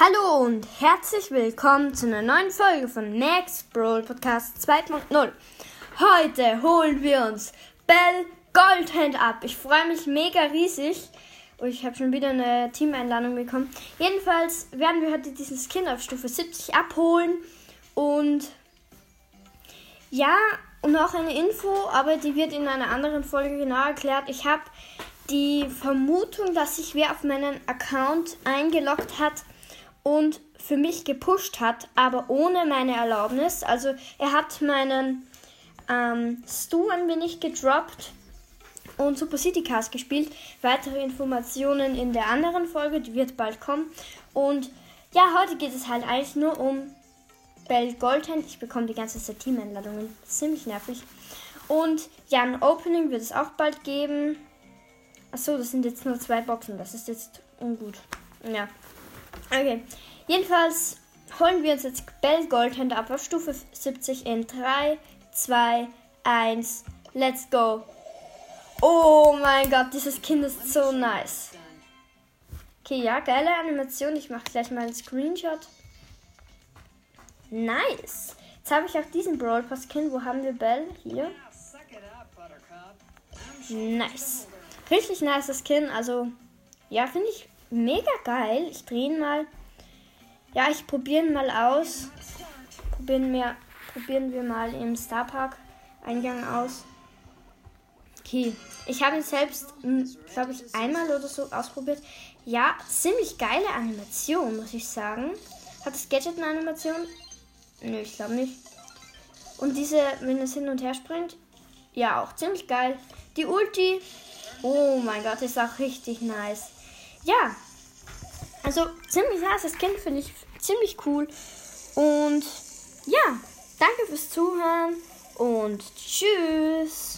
Hallo und herzlich willkommen zu einer neuen Folge von Max Brawl Podcast 2.0. Heute holen wir uns Bell Goldhand ab. Ich freue mich mega riesig. Oh, ich habe schon wieder eine Teameinladung bekommen. Jedenfalls werden wir heute diesen Skin auf Stufe 70 abholen. Und ja, und noch eine Info, aber die wird in einer anderen Folge genau erklärt. Ich habe die Vermutung, dass sich wer auf meinen Account eingeloggt hat und für mich gepusht hat, aber ohne meine Erlaubnis. Also er hat meinen ähm, Stu ein wenig gedroppt und Super City Cast gespielt. Weitere Informationen in der anderen Folge, die wird bald kommen. Und ja, heute geht es halt eigentlich nur um Bell Goldhand. Ich bekomme die ganze Zeit Team-Einladungen. Ziemlich nervig. Und ja, ein Opening wird es auch bald geben. Achso, das sind jetzt nur zwei Boxen. Das ist jetzt ungut. Ja. Okay. Jedenfalls holen wir uns jetzt Bell Goldhand ab auf Stufe 70 in 3, 2, 1. Let's go. Oh mein Gott, dieses Kind ist so nice. Okay, ja, geile Animation. Ich mache gleich mal einen Screenshot. Nice. Jetzt habe ich auch diesen Brawl Pass Skin. Wo haben wir Bell? Hier. Nice. Richtig nice Skin. Also, ja, finde ich mega geil. Ich drehe ihn mal. Ja, ich probiere ihn mal aus. Probieren wir, probieren wir mal im Starpark Eingang aus. Okay, ich habe ihn selbst, glaube ich, einmal oder so ausprobiert. Ja, ziemlich geile Animation, muss ich sagen. Hat das Gadget eine Animation? Nö, ich glaube nicht. Und diese, wenn es hin und her springt, ja, auch ziemlich geil. Die Ulti, oh mein Gott, ist auch richtig nice. Ja, also ziemlich. Das Kind finde ich ziemlich cool. Und ja, danke fürs Zuhören und tschüss.